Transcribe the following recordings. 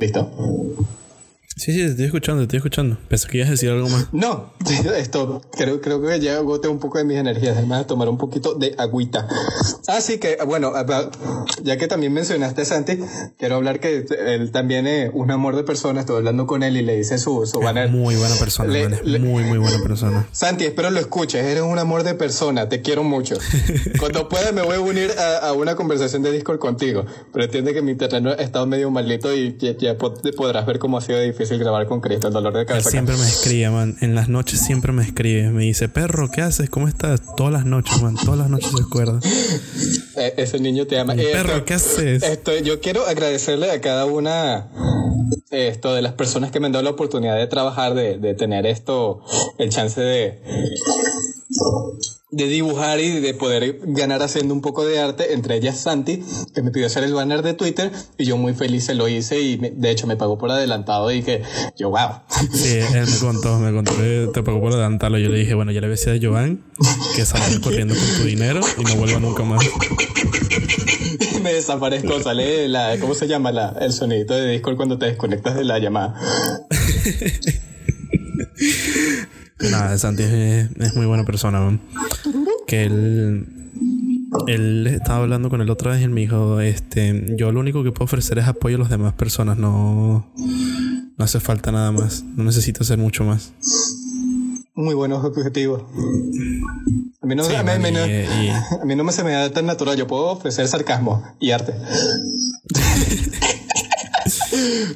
Então. Sí, sí, te estoy escuchando, te estoy escuchando. Pensé que ibas a decir algo más. No, esto creo, creo que ya agoté un poco de mis energías. Además, tomar un poquito de agüita. Así que, bueno, ya que también mencionaste a Santi, quiero hablar que él también es un amor de persona. Estoy hablando con él y le dice su, su banner. Muy buena persona, muy, muy buena persona. Santi, espero lo escuches. Eres un amor de persona. Te quiero mucho. Cuando pueda, me voy a unir a, una conversación de Discord contigo. Pero entiende que mi terreno ha estado medio malito y ya podrás ver cómo ha sido difícil grabar con Cristo, el dolor de cabeza. siempre me escribe, man. En las noches siempre me escribe. Me dice, perro, ¿qué haces? ¿Cómo estás? Todas las noches, man. Todas las noches se acuerda. E-, ese niño te ama. perro, ¿qué haces? Esto, yo quiero agradecerle a cada una esto de las personas que me han dado la oportunidad de trabajar, de, de tener esto, el chance de de dibujar y de poder ganar haciendo un poco de arte, entre ellas Santi, que me pidió hacer el banner de Twitter y yo muy feliz se lo hice y de hecho me pagó por adelantado y que yo, wow. Sí, él me contó, me contó que te pagó por adelantarlo. Yo le dije, bueno, ya le decía a Joan que salga corriendo con tu dinero y no vuelva nunca más. me desaparezco, sale la, ¿cómo se llama? La, el sonidito de Discord cuando te desconectas de la llamada. Nada, Santi es, muy buena persona, Que él. Él estaba hablando con él otra vez y él me dijo: Este, yo lo único que puedo ofrecer es apoyo a las demás personas, no. No hace falta nada más. No necesito hacer mucho más. Muy buenos objetivos. A mí no, a mí no me se me da tan natural. Yo puedo ofrecer sarcasmo y arte.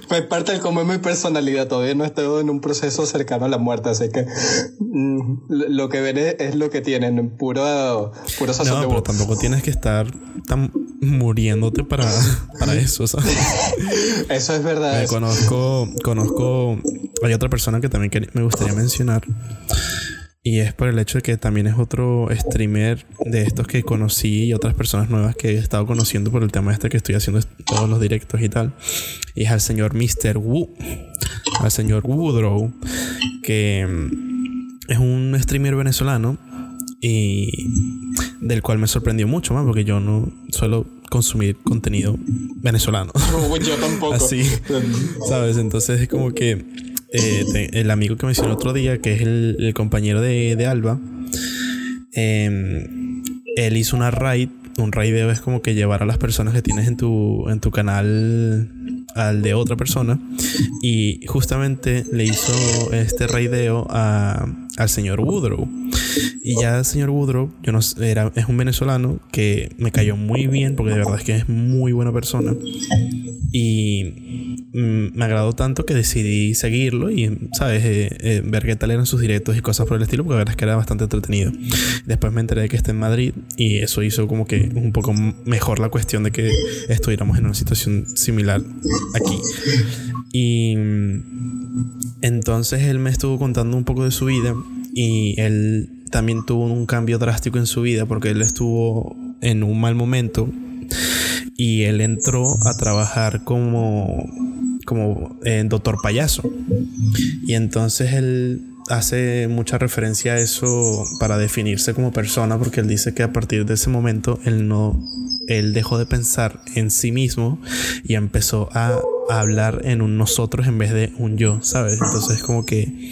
Fue parte del cómo es mi personalidad. Todavía no estoy en un proceso cercano a la muerte, así que mm, lo que veré es lo que tienen, puro, puro No, pero tampoco tienes que estar tan muriéndote para, para eso, ¿sabes? eso es verdad. conozco, conozco, hay otra persona que también me gustaría mencionar y es por el hecho de que también es otro streamer de estos que conocí y otras personas nuevas que he estado conociendo por el tema este que estoy haciendo todos los directos y tal. Y es al señor Mr. Wu, al señor Woodrow, que mm, es un streamer venezolano y del cual me sorprendió mucho más porque yo no suelo consumir contenido venezolano. yo tampoco. Así, ¿sabes? Entonces es como que eh, el amigo que mencioné otro día, que es el, compañero de, Alba, em, él hizo una raid. Un raideo es como que llevar a las personas que tienes en tu, en tu canal al de otra persona. Y justamente le hizo este raideo a, al señor Woodrow. Y ya el señor Woodrow, yo no era, es un venezolano que me cayó muy bien porque de verdad es que es muy buena persona. Y me agradó tanto que decidí seguirlo y, ¿sabes? Eh, eh, ver qué tal eran sus directos y cosas por el estilo, porque la verdad es que era bastante entretenido. Después me enteré de que está en Madrid y eso hizo como que un poco mejor la cuestión de que estuviéramos en una situación similar aquí. Y mm, entonces él me estuvo contando un poco de su vida y él también tuvo un cambio drástico en su vida porque él estuvo en un mal momento y él entró a trabajar como como en doctor payaso y entonces él hace mucha referencia a eso para definirse como persona porque él dice que a partir de ese momento él no él dejó de pensar en sí mismo y empezó a, hablar en un nosotros en vez de un yo, ¿sabes? Entonces como que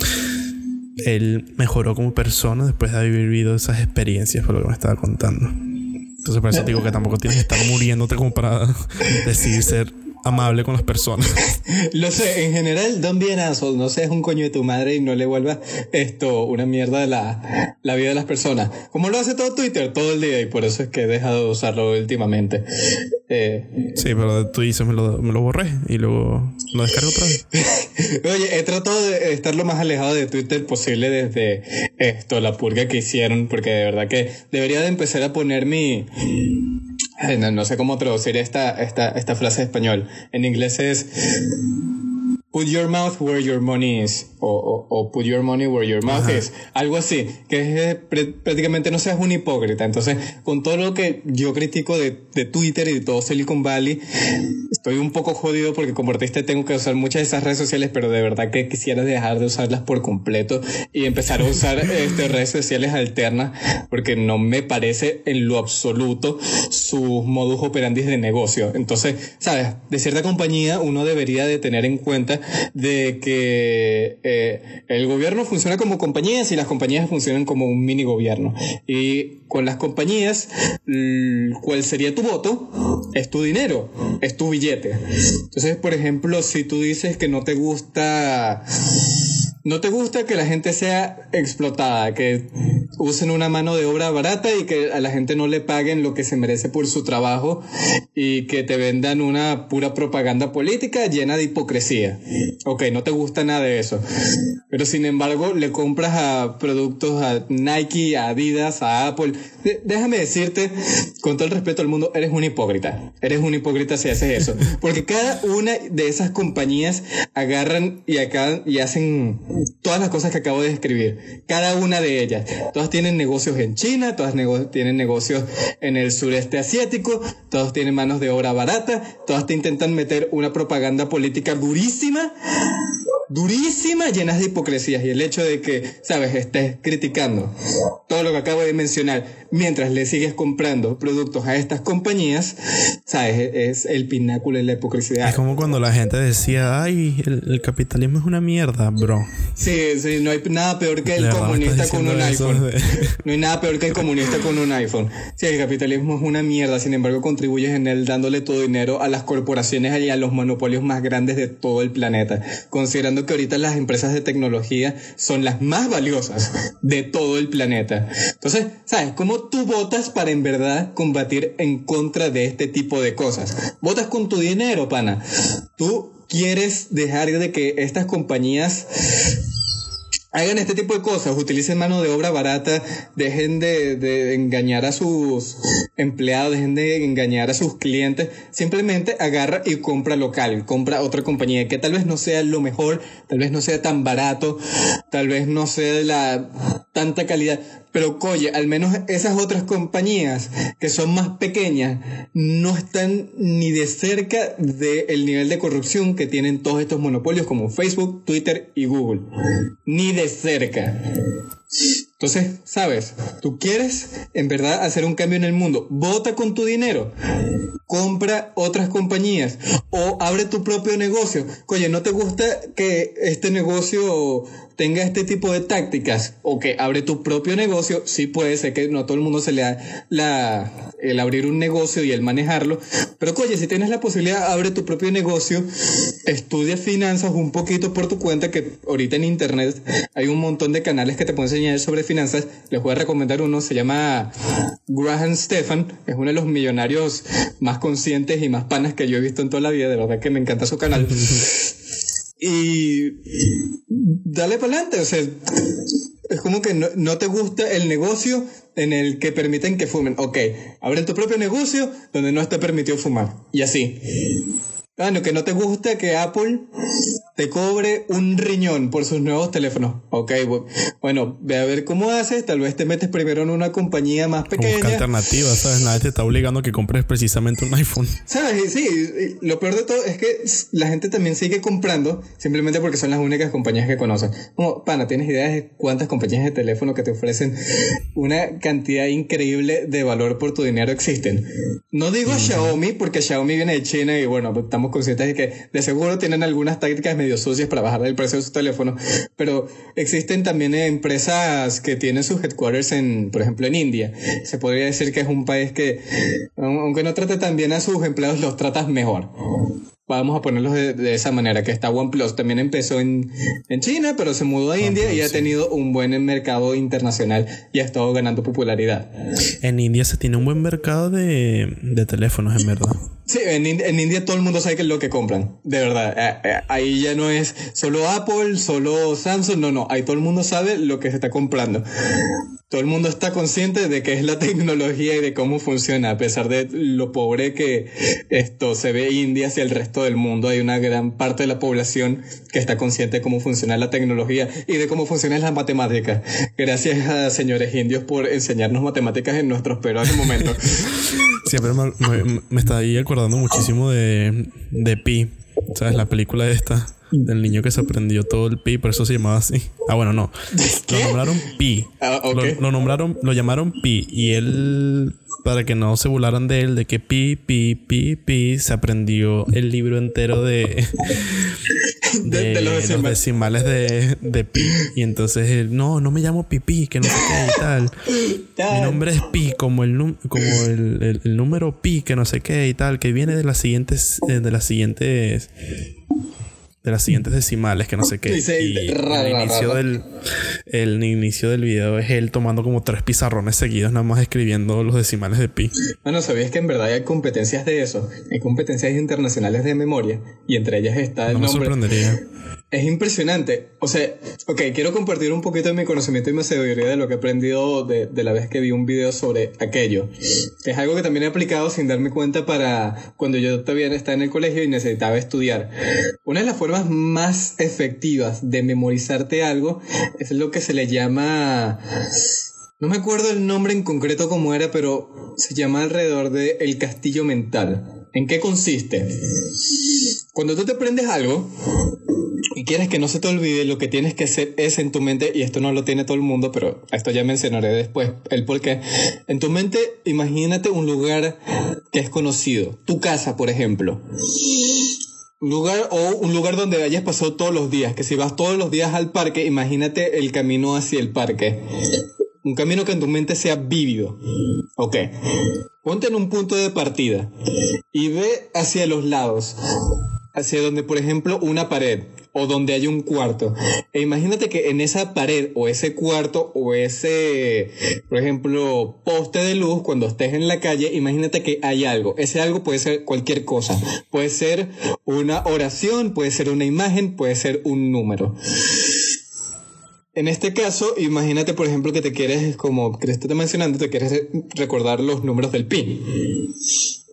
él mejoró como persona después de haber vivido esas experiencias, por lo que me estaba contando. Entonces por eso digo que tampoco tienes que estar muriéndote como para decidir ser amable con las personas. Lo sé, en general, don bien no seas un coño de tu madre y no le vuelvas esto una mierda de la, la vida de las personas. Como lo hace todo Twitter todo el día y por eso es que he dejado de usarlo últimamente. Eh, sí, pero tú dices, me lo, me lo borré y luego lo descargo otra vez. Oye, he tratado de estar lo más alejado de Twitter posible desde esto, la purga que hicieron, porque de verdad que debería de empezar a poner mi no, sé cómo traducir esta, esta, esta frase en español. En inglés es Put your mouth where your money is. O, put your money where your mouth is, algo así, que es prácticamente no seas un hipócrita. Entonces, con todo lo que yo critico de, de Twitter y de todo Silicon Valley, estoy un poco jodido porque como artista tengo que usar muchas de esas redes sociales, pero de verdad que quisiera dejar de usarlas por completo y empezar a usar este, redes sociales alternas porque no me parece en lo absoluto sus modus operandi de negocio. Entonces, sabes, de cierta compañía uno debería de tener en cuenta de que eh, el gobierno funciona como compañías y las compañías funcionan como un mini gobierno. Y con las compañías, ¿cuál sería tu voto? Es tu dinero, es tu billete. Entonces, por ejemplo, si tú dices que no te gusta no te gusta que la gente sea explotada, que usen una mano de obra barata y que a la gente no le paguen lo que se merece por su trabajo y que te vendan una pura propaganda política llena de hipocresía. Ok, no te gusta nada de eso. Pero sin embargo, le compras a productos a Nike, a Adidas, a Apple. déjame decirte, con todo el respeto al mundo, eres un hipócrita. Eres un hipócrita si haces eso. Porque cada una de esas compañías agarran y, acá, y hacen todas las cosas que acabo de describir, cada una de ellas. Todas tienen negocios en China, todas tienen negocios en el sureste asiático, todos tienen manos de obra barata, todas te intentan meter una propaganda política durísima durísima, llenas de hipocresías. Y el hecho de que, sabes, estés criticando todo lo que acabo de mencionar mientras le sigues comprando productos a estas compañías, sabes, es el pináculo de la hipocresía. Es como cuando la gente decía, ay, el, capitalismo es una mierda, bro. Sí, sí, no hay nada peor que el comunista con un iPhone. No hay nada peor que el comunista con un iPhone. Sí, el capitalismo es una mierda, sin embargo contribuyes en él dándole todo dinero a las corporaciones y a los monopolios más grandes de todo el planeta, considerando que ahorita las empresas de tecnología son las más valiosas de todo el planeta. Entonces, ¿sabes? ¿Cómo tú votas para en verdad combatir en contra de este tipo de cosas? Votas con tu dinero, pana. Tú quieres dejar de que estas compañías hagan este tipo de cosas, utilicen mano de obra barata, dejen de, engañar a sus empleados, dejen de engañar a sus clientes, simplemente agarra y compra local, compra otra compañía que tal vez no sea lo mejor, tal vez no sea tan barato, tal vez no sea de la tanta calidad, pero coye, al menos esas otras compañías que son más pequeñas no están ni de cerca del nivel de corrupción que tienen todos estos monopolios como Facebook, Twitter y Google. Ni de cerca. Entonces, sabes, tú quieres en verdad hacer un cambio en el mundo, vota con tu dinero, compra otras compañías. O abre tu propio negocio. Oye, ¿no te gusta que este negocio tenga este tipo de tácticas o que abre tu propio negocio, sí puede ser que no todo el mundo se le da la, el abrir un negocio y el manejarlo, pero oye, si tienes la posibilidad, abre tu propio negocio, estudia finanzas un poquito por tu cuenta, que ahorita en internet hay un montón de canales que te pueden enseñar sobre finanzas, les voy a recomendar uno, se llama Graham Stefan, es uno de los millonarios más conscientes y más panas que yo he visto en toda la vida, de verdad que me encanta su canal. y dale para adelante, o sea, es como que no, te gusta el negocio en el que permiten que fumen. Ok, abre tu propio negocio donde no esté permitido fumar. Y así. Bueno, que no te gusta que Apple te cobre un riñón por sus nuevos teléfonos. Ok, bueno, ve a ver cómo haces. Tal vez te metes primero en una compañía más pequeña. Busca alternativas, ¿sabes? Nadie te está obligando a que compres precisamente un iPhone. ¿Sabes? Sí, lo peor de todo es que la gente también sigue comprando simplemente porque son las únicas compañías que conocen. Como, pana, ¿tienes idea de cuántas compañías de teléfono que te ofrecen una cantidad increíble de valor por tu dinero existen? No digo Xiaomi porque Xiaomi viene de China y bueno, estamos conscientes de que de seguro tienen algunas tácticas medio sucias para bajar el precio de su teléfono, pero existen también empresas que tienen sus headquarters en, por ejemplo, en India. Se podría decir que es un país que, aunque no trate tan bien a sus empleados, los tratas mejor vamos a ponerlos de, esa manera, que está OnePlus también empezó en, China, pero se mudó a India y ha tenido un buen mercado internacional y ha estado ganando popularidad. En India se tiene un buen mercado de, de teléfonos, en verdad. Sí, en, en, India todo el mundo sabe que es lo que compran, de verdad. Eh, eh, ahí ya no es solo Apple, solo Samsung, no, no, ahí todo el mundo sabe lo que se está comprando. Todo el mundo está consciente de qué es la tecnología y de cómo funciona, a pesar de lo pobre que esto se ve India hacia el resto del mundo. Hay una gran parte de la población que está consciente de cómo funciona la tecnología y de cómo funcionan las matemáticas. Gracias a señores indios por enseñarnos matemáticas en nuestros peores momentos. Siempre me, me, está ahí acordando muchísimo de, de Pi. ¿Sabes? La película esta del niño que se aprendió todo el pi, por eso se llamaba así. Ah, bueno, no. Lo nombraron pi. Ah, lo, nombraron, lo llamaron pi. Y él, para que no se burlaran de él, de que pi, pi, pi, pi, se aprendió el libro entero de, de, los, decimales. de, de, pi. Y entonces él, no, no me llamo Pipi, que no sé qué y tal. Mi nombre es pi, como el, como el, el, número pi, que no sé qué y tal, que viene de las siguientes, eh, de las siguientes de las siguientes decimales, que no sé qué. y el, inicio del, el inicio del video es él tomando como tres pizarrones seguidos, nada más escribiendo los decimales de pi. Bueno, ¿sabías que en verdad hay competencias de eso? Hay competencias internacionales de memoria y entre ellas está el nombre. Es impresionante. O sea, ok, quiero compartir un poquito de mi conocimiento y mi sabiduría de lo que he aprendido de, de, la vez que vi un video sobre aquello. Es algo que también he aplicado sin darme cuenta para cuando yo todavía estaba en el colegio y necesitaba estudiar. Una de las formas más efectivas de memorizarte algo es lo que se le llama... No me acuerdo el nombre en concreto cómo era, pero se llama alrededor de el castillo mental. ¿En qué consiste? Cuando tú te aprendes algo, y quieres que no se te olvide, lo que tienes que hacer es en tu mente, y esto no lo tiene todo el mundo, pero esto ya mencionaré después, el por qué. En tu mente, imagínate un lugar que es conocido, tu casa, por ejemplo. Lugar o un lugar donde hayas pasado todos los días, que si vas todos los días al parque, imagínate el camino hacia el parque. Un camino que en tu mente sea vívido. Ok. Ponte en un punto de partida y ve hacia los lados hacia donde, por ejemplo, una pared o donde hay un cuarto. E imagínate que en esa pared o ese cuarto o ese, por ejemplo, poste de luz, cuando estés en la calle, imagínate que hay algo. Ese algo puede ser cualquier cosa. Puede ser una oración, puede ser una imagen, puede ser un número. En este caso, imagínate, por ejemplo, que te quieres, como te está mencionando, te quieres recordar los números del PIN.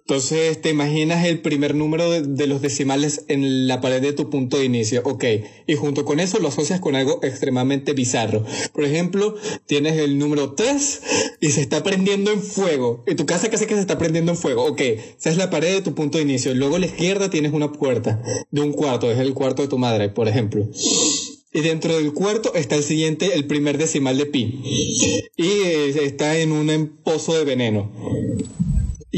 Entonces te imaginas el primer número de, los decimales en la pared de tu punto de inicio, ok, y junto con eso lo asocias con algo extremadamente bizarro. Por ejemplo, tienes el número 3 y se está prendiendo en fuego. Y tu casa casi que se está prendiendo en fuego, ok, esa es la pared de tu punto de inicio. Luego a la izquierda tienes una puerta de un cuarto, es el cuarto de tu madre, por ejemplo. Y dentro del cuarto está el siguiente, el primer decimal de pi. Y eh, está en un pozo de veneno.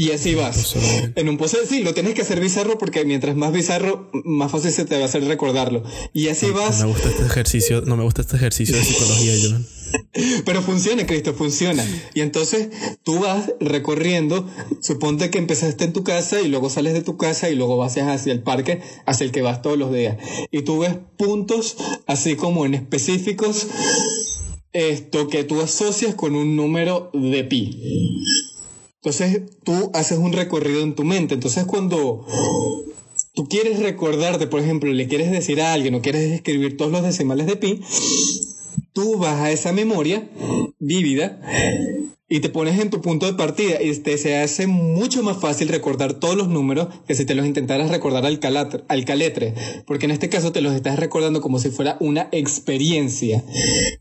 Y así vas. En un pozo, sí, lo tienes que hacer bizarro porque mientras más bizarro, más fácil se te va a hacer recordarlo. Y así vas. No me gusta este ejercicio, no me gusta este ejercicio de psicología, John. Pero funciona, Cristo, funciona. Y entonces tú vas recorriendo, suponte que empezaste en tu casa y luego sales de tu casa y luego vas hacia el parque, hacia el que vas todos los días. Y tú ves puntos así como en específicos, esto que tú asocias con un número de pi. Entonces tú haces un recorrido en tu mente. Entonces cuando tú quieres recordarte, por ejemplo, le quieres decir a alguien o quieres escribir todos los decimales de pi, tú vas a esa memoria vívida y te pones en tu punto de partida y te se hace mucho más fácil recordar todos los números que si te los intentaras recordar al, al caletre, porque en este caso te los estás recordando como si fuera una experiencia,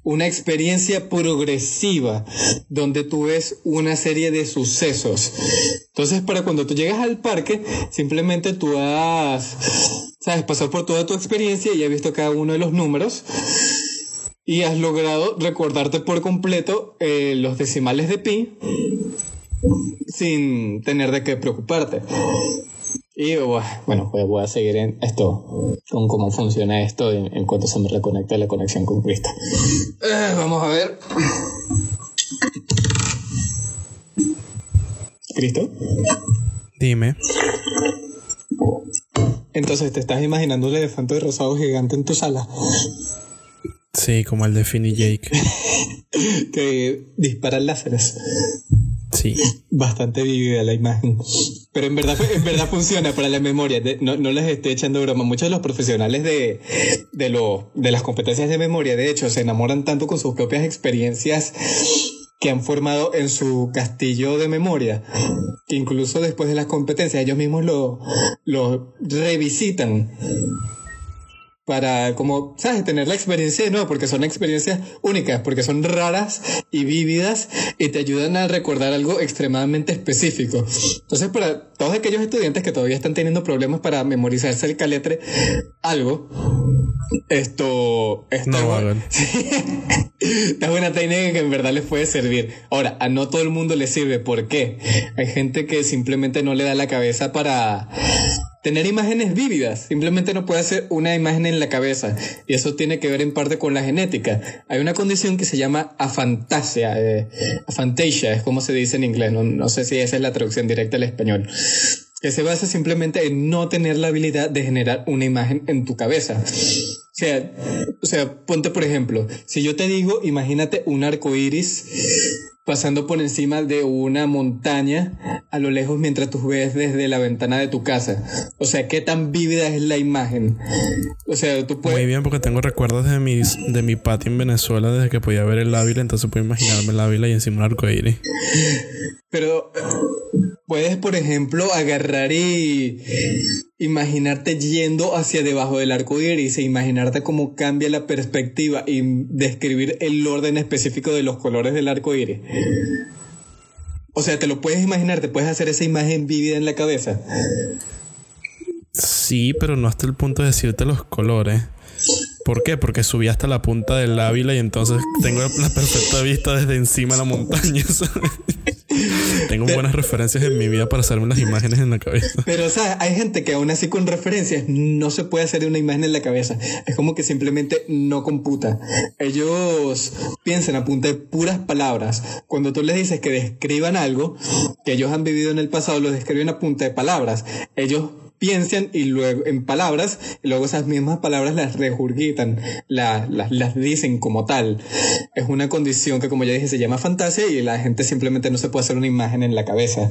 una experiencia progresiva, donde tú ves una serie de sucesos. Entonces, para cuando tú llegas al parque, simplemente tú has, sabes, pasado por toda tu experiencia y has visto cada uno de los números y has logrado recordarte por completo eh, los decimales de pi sin tener de qué preocuparte. Y bueno, pues voy a seguir en esto, con cómo funciona esto en, cuanto se me reconecte la conexión con Cristo. Eh, vamos a ver. ¿Cristo? Dime. Entonces, ¿te estás imaginando un elefante de rosado gigante en tu sala? Sí, como el de Finny Jake. que dispara láseres. Sí. Bastante vivida la imagen. Pero en verdad, en verdad funciona para la memoria. no, no, les estoy echando broma. Muchos de los profesionales de, de, lo, de las competencias de memoria, de hecho, se enamoran tanto con sus propias experiencias que han formado en su castillo de memoria, que incluso después de las competencias ellos mismos lo, lo revisitan para como, ¿sabes? Tener la experiencia de nuevo, porque son experiencias únicas, porque son raras y vívidas y te ayudan a recordar algo extremadamente específico. Entonces, para todos aquellos estudiantes que todavía están teniendo problemas para memorizarse el caletre, algo, esto, esto no es buena técnica que en verdad les puede servir. Ahora, a no todo el mundo le sirve. ¿Por qué? Hay gente que simplemente no le da la cabeza para tener imágenes vívidas. Simplemente no puede hacer una imagen en la cabeza. Y eso tiene que ver en parte con la genética. Hay una condición que se llama afantasia. Eh, afantasia es como se dice en inglés. No, no sé si esa es la traducción directa al español que se basa simplemente en no tener la habilidad de generar una imagen en tu cabeza. O sea, o sea, ponte por ejemplo, si yo te digo, imagínate un arco iris pasando por encima de una montaña a lo lejos mientras tú ves desde la ventana de tu casa. O sea, qué tan vívida es la imagen. O sea, tú puedes... Muy bien, porque tengo recuerdos de, mis, de mi patio en Venezuela desde que podía ver el Ávila, entonces puedo imaginarme el Ávila y encima un arco. Pero puedes, por ejemplo, agarrar y imaginarte yendo hacia debajo del arco iris e imaginarte cómo cambia la perspectiva y describir el orden específico de los colores del arco iris. O sea, te lo puedes imaginar, te puedes hacer esa imagen vívida en la cabeza. Sí, pero no hasta el punto de decirte los colores. ¿Por qué? Porque subí hasta la punta del Ávila y entonces tengo la perfecta vista desde encima de la montaña. tengo buenas referencias en mi vida para hacerme las imágenes en la cabeza. Pero, o sea, hay gente que aún así con referencias no se puede hacer una imagen en la cabeza. Es como que simplemente no computa. Ellos piensan a punta de puras palabras. Cuando tú les dices que describan algo que ellos han vivido en el pasado, lo describen a punta de palabras. Ellos piensan y luego en palabras, y luego esas mismas palabras las regurgitan, las, las dicen como tal. Es una condición que, como ya dije, se llama fantasía y la gente simplemente no se puede hacer una imagen en la cabeza.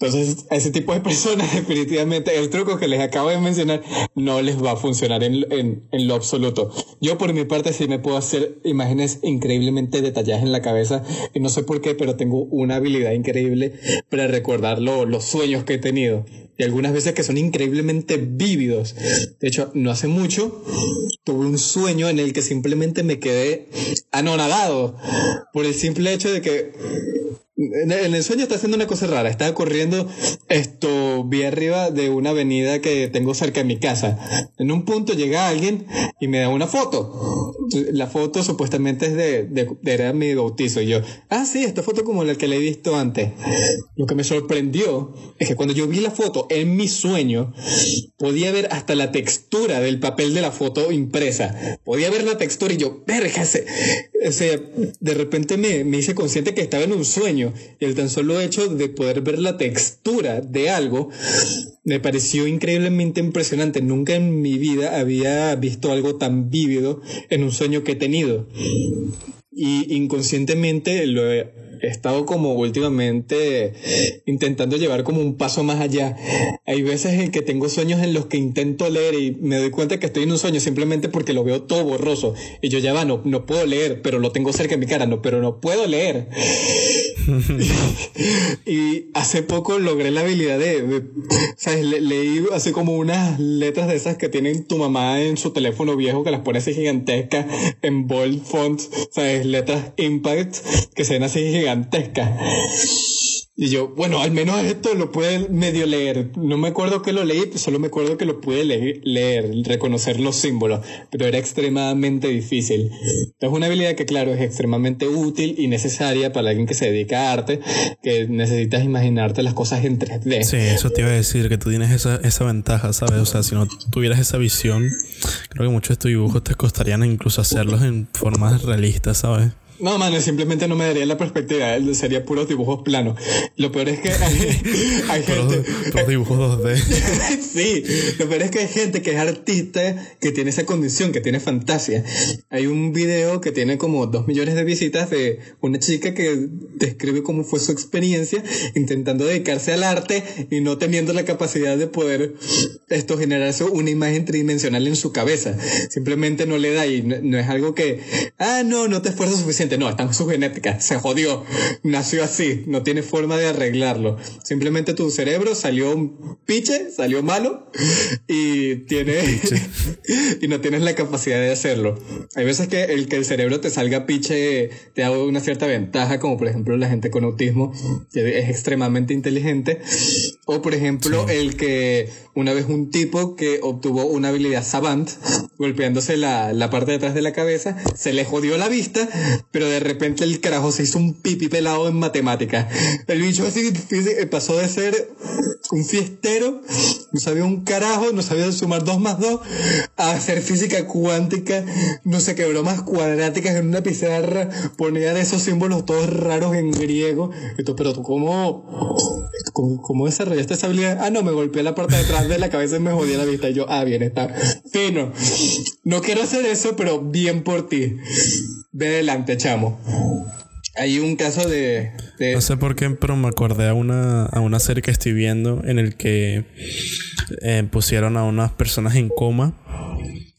Entonces, a ese tipo de personas, definitivamente, el truco que les acabo de mencionar no les va a funcionar en, en, en, lo absoluto. Yo, por mi parte, sí me puedo hacer imágenes increíblemente detalladas en la cabeza y no sé por qué, pero tengo una habilidad increíble para recordar los sueños que he tenido. Y algunas veces que son increíblemente vívidos. De hecho, no hace mucho tuve un sueño en el que simplemente me quedé anonadado por el simple hecho de que en el sueño está haciendo una cosa rara. Estaba corriendo esto, vi arriba de una avenida que tengo cerca de mi casa. En un punto llega alguien y me da una foto. La foto supuestamente es de, de, era mi bautizo. Y yo, ah, sí, esta foto como la que le he visto antes. Lo que me sorprendió es que cuando yo vi la foto en mi sueño, podía ver hasta la textura del papel de la foto impresa. Podía ver la textura y yo, verga, o sea, de repente me, me hice consciente que estaba en un sueño el tan solo hecho de poder ver la textura de algo me pareció increíblemente impresionante. Nunca en mi vida había visto algo tan vívido en un sueño que he tenido. Y inconscientemente lo he he estado como últimamente intentando llevar como un paso más allá. Hay veces en que tengo sueños en los que intento leer y me doy cuenta que estoy en un sueño simplemente porque lo veo todo borroso. Y yo ya va, no, no puedo leer, pero lo tengo cerca de mi cara, no, pero no puedo leer. y hace poco logré la habilidad de, ¿sabes? leí así como unas letras de esas que tienen tu mamá en su teléfono viejo que las pone así gigantescas en bold font, ¿sabes? Letras impact que se ven así gigantescas gigantesca. Y yo, bueno, al menos esto lo pude medio leer. No me acuerdo que lo leí, solo me acuerdo que lo pude leer, reconocer los símbolos, pero era extremadamente difícil. Es una habilidad que, claro, es extremadamente útil y necesaria para alguien que se dedica a arte, que necesitas imaginarte las cosas en 3D. Sí, eso te iba a decir, que tú tienes esa, esa ventaja, ¿sabes? O sea, si no tuvieras esa visión, creo que muchos de tus dibujos te costarían incluso hacerlos en formas realistas, ¿sabes? No, mano, simplemente no me daría la perspectiva, sería puros dibujos planos. Lo peor es que hay, hay gente... Puros dibujos 2D. sí, lo peor es que hay gente que es artista, que tiene esa condición, que tiene fantasía. Hay un video que tiene como dos millones de visitas de una chica que describe cómo fue su experiencia intentando dedicarse al arte y no teniendo la capacidad de poder esto generarse una imagen tridimensional en su cabeza. Simplemente no le da y no, no es algo que, ah, no, no te esfuerzas suficiente no, está en su genética, se jodió, nació así, no tiene forma de arreglarlo. Simplemente tu cerebro salió un piche, salió malo y tiene y no tienes la capacidad de hacerlo. Hay veces que el que el cerebro te salga piche te da una cierta ventaja, como por ejemplo la gente con autismo que es extremadamente inteligente, o por ejemplo el que una vez un tipo que obtuvo una habilidad savant golpeándose la, la parte de atrás de la cabeza, se le jodió la vista, pero de repente el carajo se hizo un pipi pelado en matemáticas. El bicho así pasó de ser un fiestero, no sabía un carajo, no sabía sumar dos más dos, a hacer física cuántica, no sé qué bromas cuadráticas en una pizarra, ponían esos símbolos todos raros en griego. Esto, pero tú cómo, cómo, cómo desarrollaste esa habilidad? Ah, no, me golpeé la parte de atrás de la cabeza y me jodí la vista. Y yo, ah, bien, está fino. No quiero hacer eso, pero bien por ti. Ve adelante, chamo. Hay un caso de, de, No sé por qué, pero me acordé a una, a una serie que estoy viendo en el que eh, pusieron a unas personas en coma.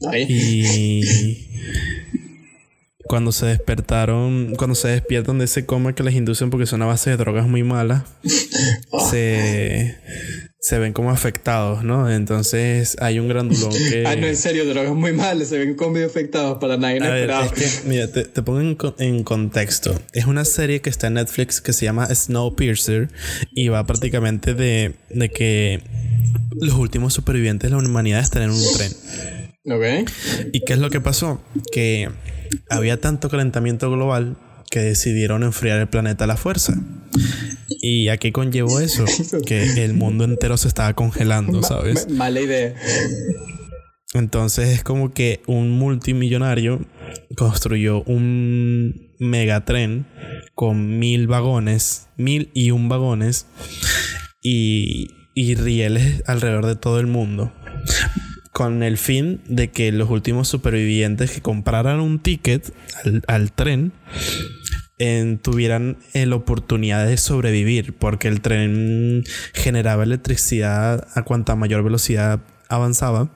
Ay. Y cuando se despertaron, cuando se despiertan de ese coma que les inducen porque son a base de drogas muy malas, se, se ven como afectados, ¿no? Entonces hay un grandulón que... Ah, no, en serio, drogas muy malas, se ven como medio afectados para nadie ver, inesperado. es que, mira, te, te pongo en contexto. Es una serie que está en Netflix que se llama Snowpiercer y va prácticamente de, de que los últimos supervivientes de la humanidad están en un tren. ¿Ok? ¿Y qué es lo que pasó? Que había tanto calentamiento global que decidieron enfriar el planeta a la fuerza. ¿Y a qué conllevó eso? Que el mundo entero se estaba congelando, ¿sabes? Ma- mala idea. Entonces es como que un multimillonario construyó un megatren con mil vagones, mil y un vagones y, y rieles alrededor de todo el mundo. Con el fin de que los últimos supervivientes que compraran un ticket al, al tren en- tuvieran eh, la oportunidad de sobrevivir, porque el tren generaba electricidad a cuanta mayor velocidad avanzaba.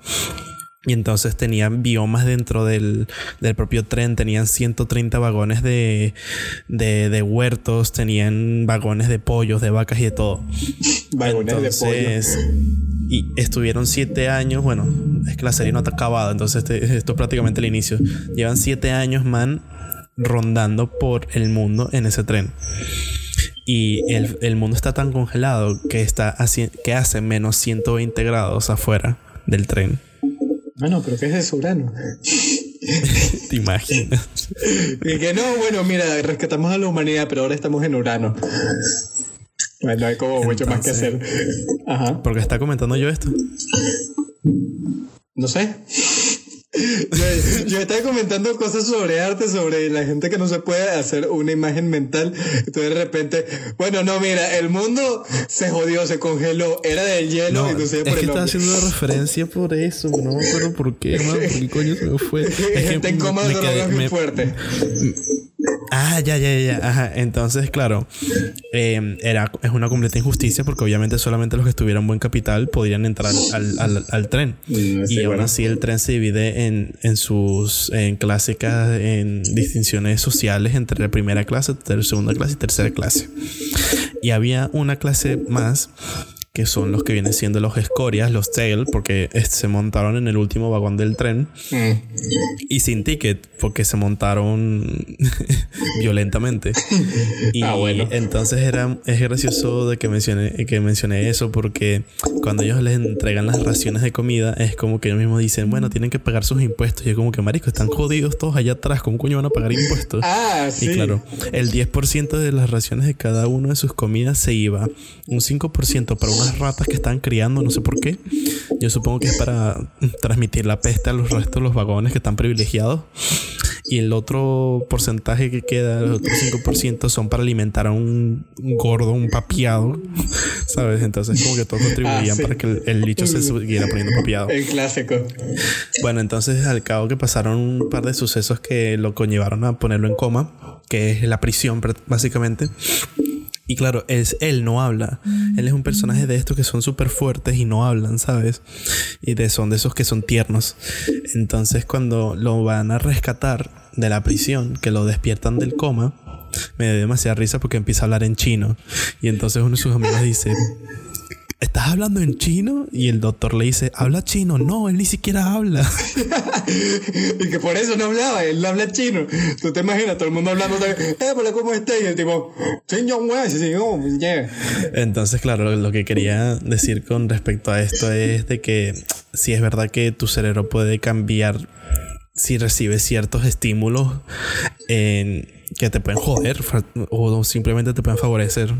Y entonces tenían biomas dentro del, del propio tren, tenían 130 vagones de, de, de huertos, tenían vagones de pollos, de vacas y de todo. Vagones de pollo. Y estuvieron siete años, bueno, es que la serie no está acabada, entonces este- esto es prácticamente el inicio. Llevan siete años, man, rondando por el mundo en ese tren. Y el, el mundo está tan congelado que, está haci- que hace menos 120 grados afuera del tren. Bueno, pero ¿qué es eso, Urano? ¿Te imaginas? Y que no, bueno, mira, rescatamos a la humanidad, pero ahora estamos en Urano. Bueno, hay como mucho más que hacer. Ajá. ¿Por qué está comentando yo esto? No sé. Yo, yo estaba comentando cosas sobre arte, sobre la gente que no se puede hacer una imagen mental. Entonces de repente, bueno, no, mira, el mundo se jodió, se congeló, era del hielo, No, inclusive es por que el estaba haciendo una referencia por eso. No me acuerdo por qué, man. ¿Por qué coño se me fue? Es que Gente en coma me quedé- drogas muy me- fuerte. Ah, ya, ya, ya, ya. Ajá. Entonces, claro, eh, era, es una completa injusticia porque obviamente solamente los que estuvieran buen capital podrían entrar al, al- al tren. Sí, y aún bueno. así el tren se divide en, en sus en clásicas, en distinciones sociales entre primera clase, ter- segunda clase y tercera clase. Y había una clase más que son los que vienen siendo los escorias, los tail, porque se montaron en el último vagón del tren Mm. y sin ticket porque se montaron violentamente. Y Ah, bueno. entonces era es gracioso de que mencioné que mencioné eso porque cuando ellos les entregan las raciones de comida es como que ellos mismos dicen, bueno, tienen que pagar sus impuestos. Y yo como que, marico, están jodidos todos allá atrás, ¿cómo coño van a pagar impuestos? Ah, sí. Y claro, el 10% de las raciones de cada uno de sus comidas se iba. Un 5% para unas ratas que están criando, no sé por qué. Yo supongo que es para transmitir la peste a los restos de los vagones que están privilegiados. y el otro porcentaje que queda, el otro 5%, son para alimentar a un gordo, un papiado, ¿sabes? Entonces como que todos contribuían Ah, sí. para que el, el bicho se siguiera poniendo papiado. El clásico. Bueno, entonces al cabo que pasaron un par de sucesos que lo conllevaron a ponerlo en coma, que es la prisión pr- básicamente. Y claro, es, él no habla. Él es un personaje de estos que son súper fuertes y no hablan, ¿sabes? Y de, son de esos que son tiernos. Entonces cuando lo van a rescatar de la prisión, que lo despiertan del coma, me dio demasiada risa porque empieza a hablar en chino. Y entonces uno de sus amigos dice, ¿estás hablando en chino? Y el doctor le dice, ¿habla chino? No, él ni siquiera habla. y que por eso no hablaba, él no habla chino. Tú te imaginas, todo el mundo hablando, eh, hola, ¿cómo estás? Y el tipo, "Señor, güey, sí, sí, oh, yeah". Entonces, claro, lo, lo que quería decir con respecto a esto es de que si es verdad que tu cerebro puede cambiar si recibes ciertos estímulos en- que te pueden joder o simplemente te pueden favorecer.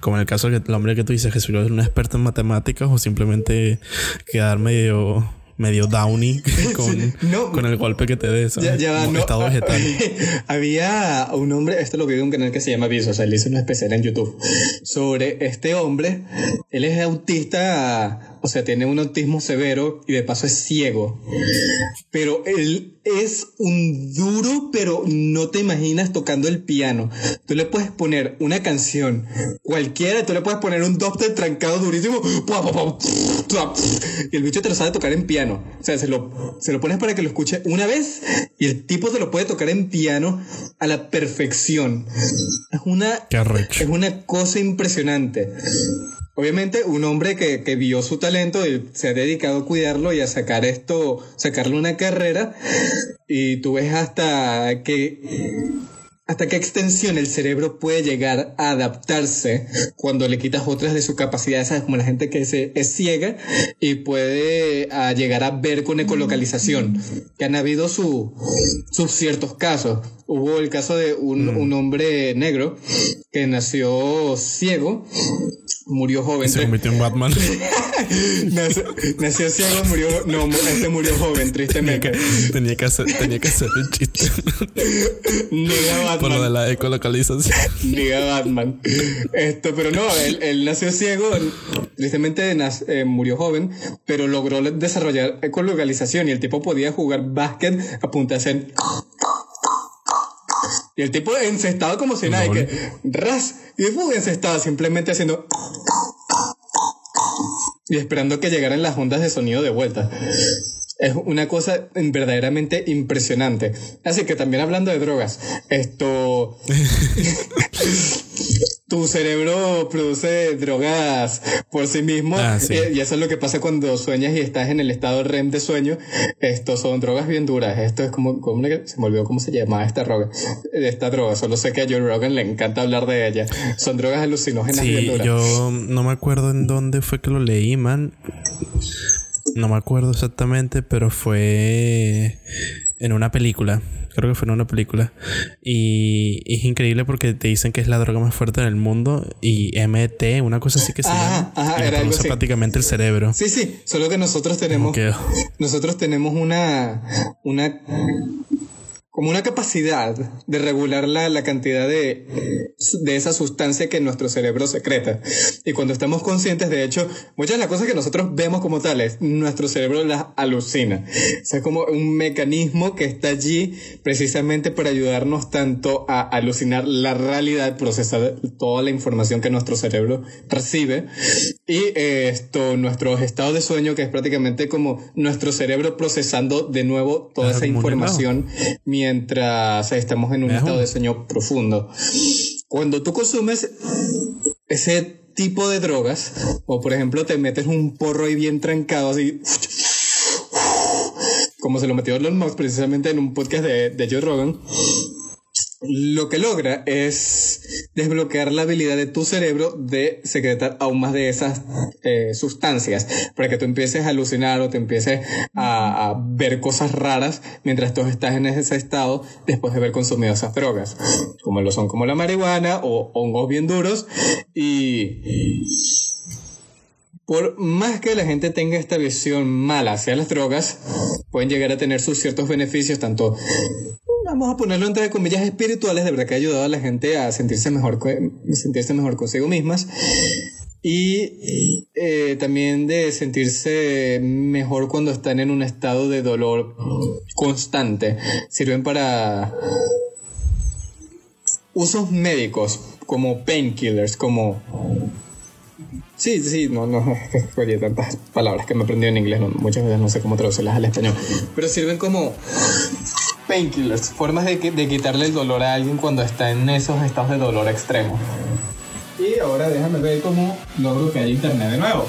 Como en el caso del hombre que tú dices que es un experto en matemáticas o simplemente quedar medio medio downy con, no. con el golpe que te des. Ya, ya Como no, estado vegetal. Había un hombre, esto lo vi en un canal que se llama Viso, o sea, él hizo una especial en YouTube sobre este hombre. Él es autista, o sea, tiene un autismo severo y de paso es ciego. Pero él es un duro, pero no te imaginas tocando el piano. Tú le puedes poner una canción cualquiera, tú le puedes poner un dubstep trancado durísimo, y el bicho te lo sabe tocar en piano. O sea, se lo, se lo pones para que lo escuche una vez y el tipo se lo puede tocar en piano a la perfección. Es una, es una cosa impresionante. Obviamente, un hombre que, que vio su talento y se ha dedicado a cuidarlo y a sacar esto, sacarle una carrera, y tú ves hasta que hasta qué extensión el cerebro puede llegar a adaptarse cuando le quitas otras de sus capacidades, ¿sabes? como la gente que se, es ciega y puede ah, llegar a ver con ecolocalización, que han habido su, sus ciertos casos. Hubo el caso de un, un hombre negro que nació ciego, murió joven. Se convirtió en Batman. nació, nació ciego, murió, no, este murió joven, tenía, tristemente. que, tenía, que hacer, tenía que hacer el chiste. Niga Por lo de Batman. la ecolocalización. Niga Batman. Esto, pero no, él, él nació ciego, tristemente eh, murió joven, pero logró desarrollar ecolocalización y el tipo podía jugar básquet a punta de hacer. Y el tipo encestado como si nada, y que ras, y fue encestado simplemente haciendo. Y esperando que llegaran las ondas de sonido de vuelta. Es una cosa verdaderamente impresionante. Así que también hablando de drogas, esto... tu cerebro produce drogas por sí mismo Ah, sí. y, eso es lo que pasa cuando sueñas y estás en el estado REM de sueño. Esto son drogas bien duras. Esto es como, como una- se me olvidó cómo se llamaba esta droga. Esta droga, solo sé que a Joe Rogan le encanta hablar de ella. Son drogas alucinógenas bien Sí, duras. yo no me acuerdo en dónde fue que lo leí, man. No me acuerdo exactamente, pero fue en una película. Creo que fue en una película. Y es increíble porque te dicen que es la droga más fuerte del mundo. Y MT, una cosa así que se Ajá, llama. ajá, y era algo así. prácticamente el cerebro. Sí, sí, solo que nosotros tenemos, nosotros tenemos una, una, como una capacidad de regular la, la cantidad de, de esa sustancia que nuestro cerebro secreta. Y cuando estamos conscientes, de hecho, muchas de las cosas que nosotros vemos como tales, nuestro cerebro las alucina. O sea, es como un mecanismo que está allí precisamente para ayudarnos tanto a alucinar la realidad, procesar toda la información que nuestro cerebro recibe y eh, esto, nuestros estados de sueño, que es prácticamente como nuestro cerebro procesando de nuevo toda esa información mientras estamos en un estado de sueño profundo. Cuando tú consumes ese tipo de drogas, o por ejemplo te metes un porro ahí bien trancado así, como se lo metió Elon Musk precisamente en un podcast de, de Joe Rogan, lo que logra es desbloquear la habilidad de tu cerebro de secretar aún más de esas eh, sustancias para que tú empieces a alucinar o te empieces a, a ver cosas raras mientras tú estás en ese estado después de haber consumido esas drogas, como lo son como la marihuana o hongos bien duros. Y por más que la gente tenga esta visión mala hacia las drogas, pueden llegar a tener sus ciertos beneficios, tanto vamos a ponerlo entre comillas espirituales, de verdad que ha ayudado a la gente a sentirse mejor, sentirse mejor consigo mismas y eh, también de sentirse mejor cuando están en un estado de dolor constante. Sirven para usos médicos como painkillers, como... Sí, sí, no, no, oye, tantas palabras que me aprendí en inglés, muchas veces no sé cómo traducirlas al español, pero sirven como painkillers, formas de, de quitarle el dolor a alguien cuando está en esos estados de dolor extremo. Y ahora déjame ver cómo logro que haya internet de nuevo.